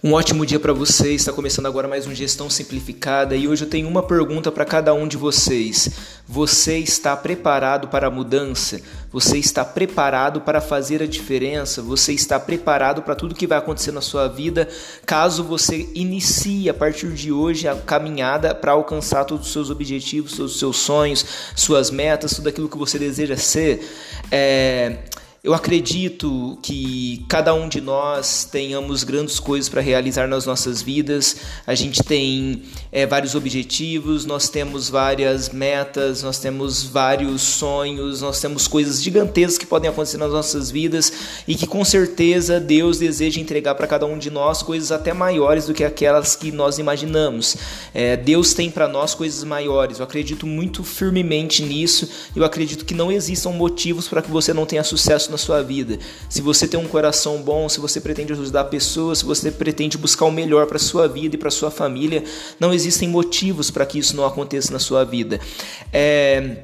Um ótimo dia para vocês. Está começando agora mais um Gestão Simplificada e hoje eu tenho uma pergunta para cada um de vocês. Você está preparado para a mudança? Você está preparado para fazer a diferença? Você está preparado para tudo que vai acontecer na sua vida caso você inicie a partir de hoje a caminhada para alcançar todos os seus objetivos, todos os seus sonhos, suas metas, tudo aquilo que você deseja ser? É eu acredito que cada um de nós tenhamos grandes coisas para realizar nas nossas vidas. A gente tem é, vários objetivos, nós temos várias metas, nós temos vários sonhos, nós temos coisas gigantescas que podem acontecer nas nossas vidas e que com certeza Deus deseja entregar para cada um de nós coisas até maiores do que aquelas que nós imaginamos. É, Deus tem para nós coisas maiores. Eu acredito muito firmemente nisso. Eu acredito que não existam motivos para que você não tenha sucesso na sua vida. Se você tem um coração bom, se você pretende ajudar pessoas, se você pretende buscar o melhor para sua vida e para sua família, não existem motivos para que isso não aconteça na sua vida. É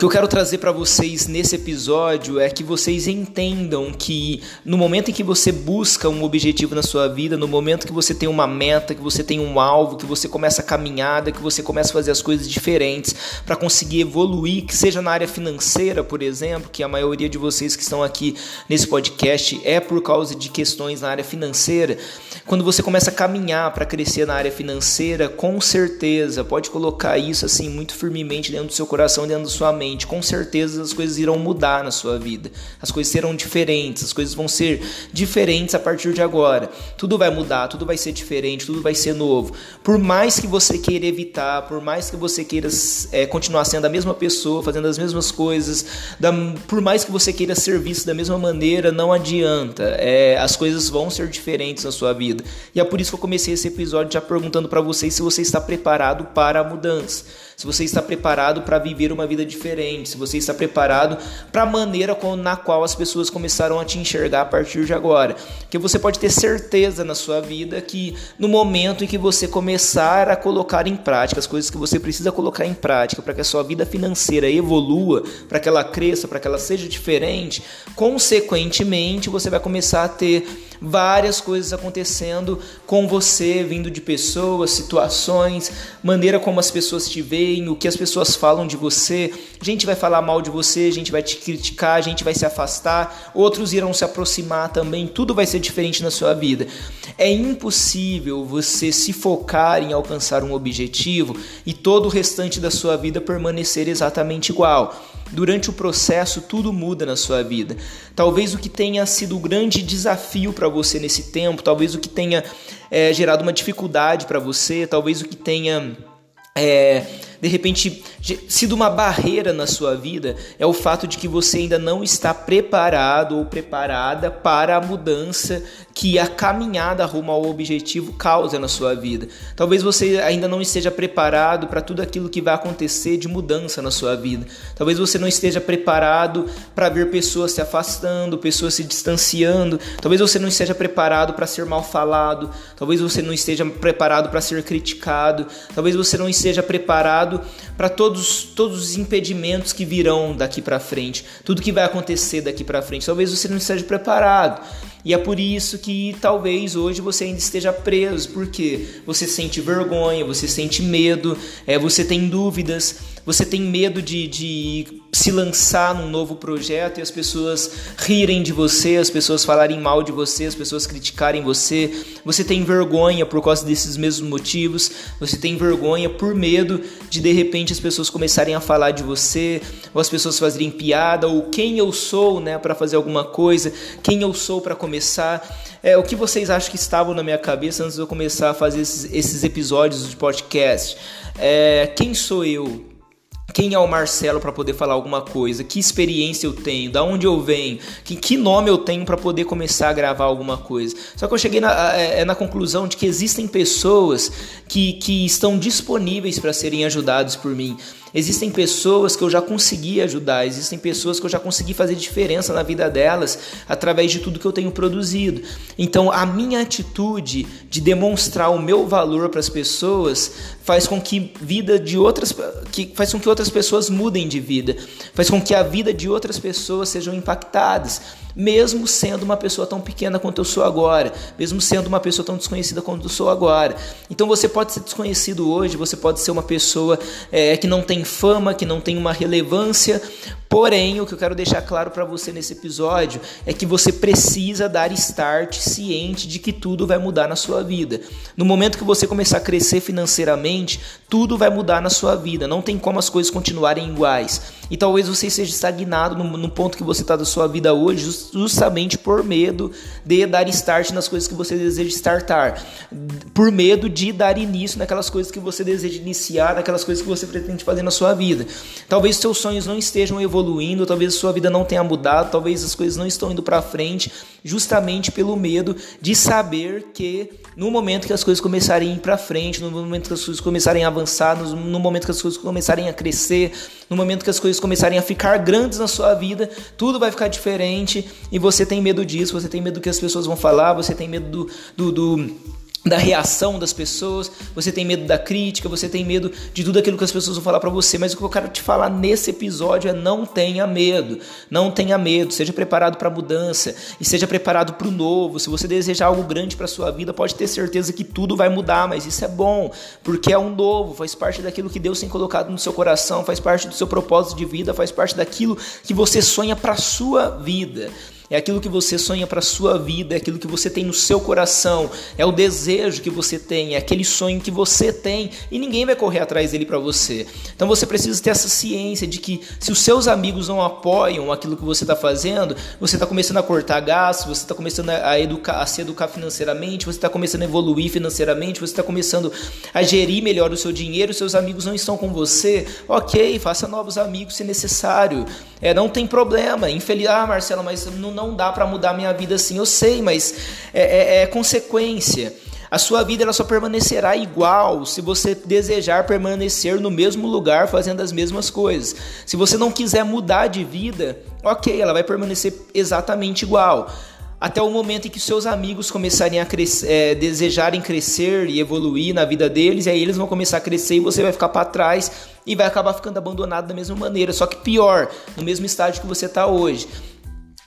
que eu quero trazer para vocês nesse episódio é que vocês entendam que no momento em que você busca um objetivo na sua vida, no momento que você tem uma meta, que você tem um alvo, que você começa a caminhada, que você começa a fazer as coisas diferentes para conseguir evoluir, que seja na área financeira, por exemplo, que a maioria de vocês que estão aqui nesse podcast é por causa de questões na área financeira. Quando você começa a caminhar para crescer na área financeira, com certeza, pode colocar isso assim muito firmemente dentro do seu coração, dentro da sua mente com certeza as coisas irão mudar na sua vida. As coisas serão diferentes, as coisas vão ser diferentes a partir de agora. Tudo vai mudar, tudo vai ser diferente, tudo vai ser novo. Por mais que você queira evitar, por mais que você queira é, continuar sendo a mesma pessoa, fazendo as mesmas coisas, da, por mais que você queira ser visto da mesma maneira, não adianta. É, as coisas vão ser diferentes na sua vida. E é por isso que eu comecei esse episódio já perguntando para vocês se você está preparado para a mudança se você está preparado para viver uma vida diferente, se você está preparado para a maneira na qual as pessoas começaram a te enxergar a partir de agora. Que você pode ter certeza na sua vida que no momento em que você começar a colocar em prática as coisas que você precisa colocar em prática para que a sua vida financeira evolua, para que ela cresça, para que ela seja diferente, consequentemente você vai começar a ter várias coisas acontecendo com você, vindo de pessoas, situações, maneira como as pessoas te veem, o que as pessoas falam de você. Gente vai falar mal de você, gente vai te criticar, gente vai se afastar, outros irão se aproximar também, tudo vai ser diferente na sua vida. É impossível você se focar em alcançar um objetivo e todo o restante da sua vida permanecer exatamente igual. Durante o processo, tudo muda na sua vida. Talvez o que tenha sido o grande desafio para você nesse tempo, talvez o que tenha é, gerado uma dificuldade para você, talvez o que tenha. É, de repente sido uma barreira na sua vida é o fato de que você ainda não está preparado ou preparada para a mudança que a caminhada rumo ao objetivo causa na sua vida. Talvez você ainda não esteja preparado para tudo aquilo que vai acontecer de mudança na sua vida. Talvez você não esteja preparado para ver pessoas se afastando, pessoas se distanciando. Talvez você não esteja preparado para ser mal falado. Talvez você não esteja preparado para ser criticado. Talvez você não esteja preparado preparado para todos, todos os impedimentos que virão daqui para frente, tudo que vai acontecer daqui para frente. Talvez você não esteja preparado. E é por isso que talvez hoje você ainda esteja preso, porque você sente vergonha, você sente medo, é, você tem dúvidas, você tem medo de, de se lançar num novo projeto e as pessoas rirem de você, as pessoas falarem mal de você, as pessoas criticarem você. Você tem vergonha por causa desses mesmos motivos, você tem vergonha por medo de de repente as pessoas começarem a falar de você, ou as pessoas fazerem piada, ou quem eu sou, né, para fazer alguma coisa, quem eu sou para começar. É, o que vocês acham que estavam na minha cabeça antes de eu começar a fazer esses, esses episódios de podcast? É, quem sou eu? Quem é o Marcelo para poder falar alguma coisa? Que experiência eu tenho? Da onde eu venho? Que, que nome eu tenho para poder começar a gravar alguma coisa? Só que eu cheguei na, é, na conclusão de que existem pessoas que, que estão disponíveis para serem ajudados por mim. Existem pessoas que eu já consegui ajudar, existem pessoas que eu já consegui fazer diferença na vida delas através de tudo que eu tenho produzido. Então, a minha atitude de demonstrar o meu valor para as pessoas faz com que vida de outras que faz com que outras pessoas mudem de vida, faz com que a vida de outras pessoas sejam impactadas mesmo sendo uma pessoa tão pequena quanto eu sou agora, mesmo sendo uma pessoa tão desconhecida quanto eu sou agora. Então você pode ser desconhecido hoje, você pode ser uma pessoa é, que não tem fama, que não tem uma relevância, Porém, o que eu quero deixar claro para você nesse episódio é que você precisa dar start ciente de que tudo vai mudar na sua vida. No momento que você começar a crescer financeiramente, tudo vai mudar na sua vida. Não tem como as coisas continuarem iguais. E talvez você esteja estagnado no, no ponto que você está da sua vida hoje, justamente por medo de dar start nas coisas que você deseja startar, por medo de dar início naquelas coisas que você deseja iniciar, naquelas coisas que você pretende fazer na sua vida. Talvez seus sonhos não estejam evoluindo, talvez sua vida não tenha mudado, talvez as coisas não estão indo para frente, justamente pelo medo de saber que no momento que as coisas começarem a ir para frente, no momento que as coisas começarem a avançar, no, no momento que as coisas começarem a crescer, no momento que as coisas começarem a ficar grandes na sua vida, tudo vai ficar diferente e você tem medo disso, você tem medo do que as pessoas vão falar, você tem medo do, do, do da reação das pessoas, você tem medo da crítica, você tem medo de tudo aquilo que as pessoas vão falar para você, mas o que eu quero te falar nesse episódio é não tenha medo, não tenha medo, seja preparado para a mudança e seja preparado para o novo. Se você desejar algo grande para sua vida, pode ter certeza que tudo vai mudar, mas isso é bom, porque é um novo, faz parte daquilo que Deus tem colocado no seu coração, faz parte do seu propósito de vida, faz parte daquilo que você sonha para sua vida é aquilo que você sonha para sua vida, é aquilo que você tem no seu coração, é o desejo que você tem, é aquele sonho que você tem e ninguém vai correr atrás dele para você. Então você precisa ter essa ciência de que se os seus amigos não apoiam aquilo que você está fazendo, você está começando a cortar gastos, você está começando a, educar, a se educar financeiramente, você está começando a evoluir financeiramente, você está começando a gerir melhor o seu dinheiro, seus amigos não estão com você, ok, faça novos amigos se necessário. É, não tem problema. Infeliz, ah, Marcelo, mas não, não dá para mudar minha vida assim. Eu sei, mas é, é, é consequência. A sua vida ela só permanecerá igual se você desejar permanecer no mesmo lugar fazendo as mesmas coisas. Se você não quiser mudar de vida, ok, ela vai permanecer exatamente igual até o momento em que seus amigos começarem a crescer, é, desejarem crescer e evoluir na vida deles, e aí eles vão começar a crescer e você vai ficar para trás e vai acabar ficando abandonado da mesma maneira, só que pior, no mesmo estágio que você está hoje.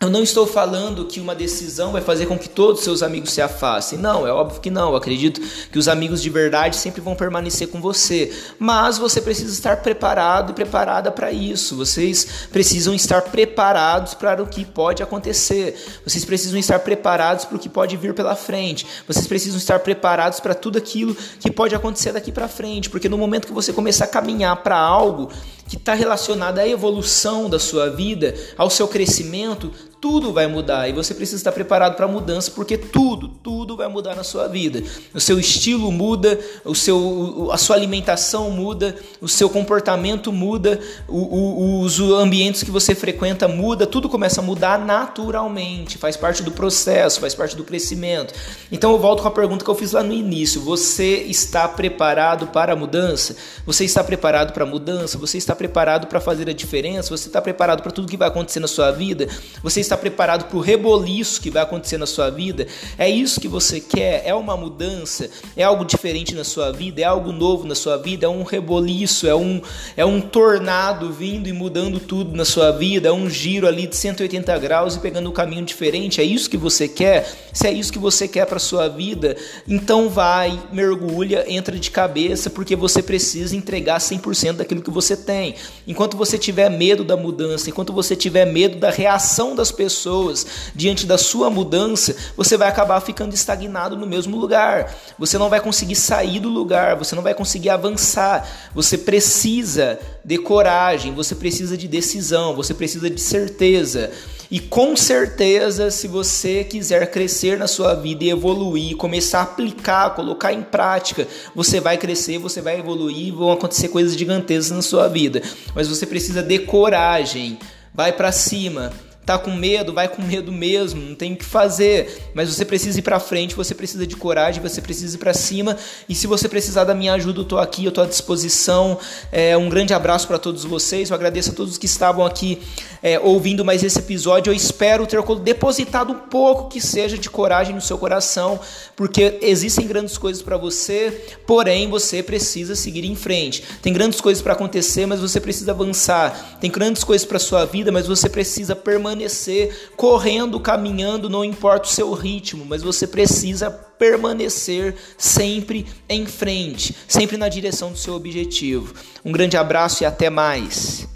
Eu não estou falando que uma decisão vai fazer com que todos os seus amigos se afastem. Não, é óbvio que não. Eu acredito que os amigos de verdade sempre vão permanecer com você. Mas você precisa estar preparado e preparada para isso. Vocês precisam estar preparados para o que pode acontecer. Vocês precisam estar preparados para o que pode vir pela frente. Vocês precisam estar preparados para tudo aquilo que pode acontecer daqui para frente. Porque no momento que você começar a caminhar para algo que está relacionado à evolução da sua vida, ao seu crescimento, tudo vai mudar e você precisa estar preparado para a mudança, porque tudo, tudo vai mudar na sua vida. O seu estilo muda, o seu, a sua alimentação muda, o seu comportamento muda, o, o, os ambientes que você frequenta muda, tudo começa a mudar naturalmente, faz parte do processo, faz parte do crescimento. Então eu volto com a pergunta que eu fiz lá no início: você está preparado para a mudança? Você está preparado para a mudança? Você está preparado para fazer a diferença? Você está preparado para tudo que vai acontecer na sua vida? Você está preparado para o reboliço que vai acontecer na sua vida? É isso que você quer? É uma mudança? É algo diferente na sua vida? É algo novo na sua vida? É um reboliço? É um, é um tornado vindo e mudando tudo na sua vida? É um giro ali de 180 graus e pegando um caminho diferente? É isso que você quer? Se é isso que você quer para sua vida, então vai, mergulha, entra de cabeça, porque você precisa entregar 100% daquilo que você tem. Enquanto você tiver medo da mudança, enquanto você tiver medo da reação das pessoas diante da sua mudança, você vai acabar ficando estagnado no mesmo lugar. Você não vai conseguir sair do lugar, você não vai conseguir avançar. Você precisa de coragem, você precisa de decisão, você precisa de certeza. E com certeza, se você quiser crescer na sua vida e evoluir, começar a aplicar, colocar em prática, você vai crescer, você vai evoluir, vão acontecer coisas gigantescas na sua vida. Mas você precisa de coragem. Vai para cima, Tá com medo, vai com medo mesmo, não tem o que fazer, mas você precisa ir para frente, você precisa de coragem, você precisa ir para cima. E se você precisar da minha ajuda, eu tô aqui, eu tô à disposição. É, um grande abraço para todos vocês. Eu agradeço a todos que estavam aqui é, ouvindo mais esse episódio. Eu espero ter depositado um pouco que seja de coragem no seu coração, porque existem grandes coisas para você, porém você precisa seguir em frente. Tem grandes coisas para acontecer, mas você precisa avançar. Tem grandes coisas para sua vida, mas você precisa permanecer correndo, caminhando, não importa o seu ritmo, mas você precisa permanecer sempre em frente, sempre na direção do seu objetivo. Um grande abraço e até mais.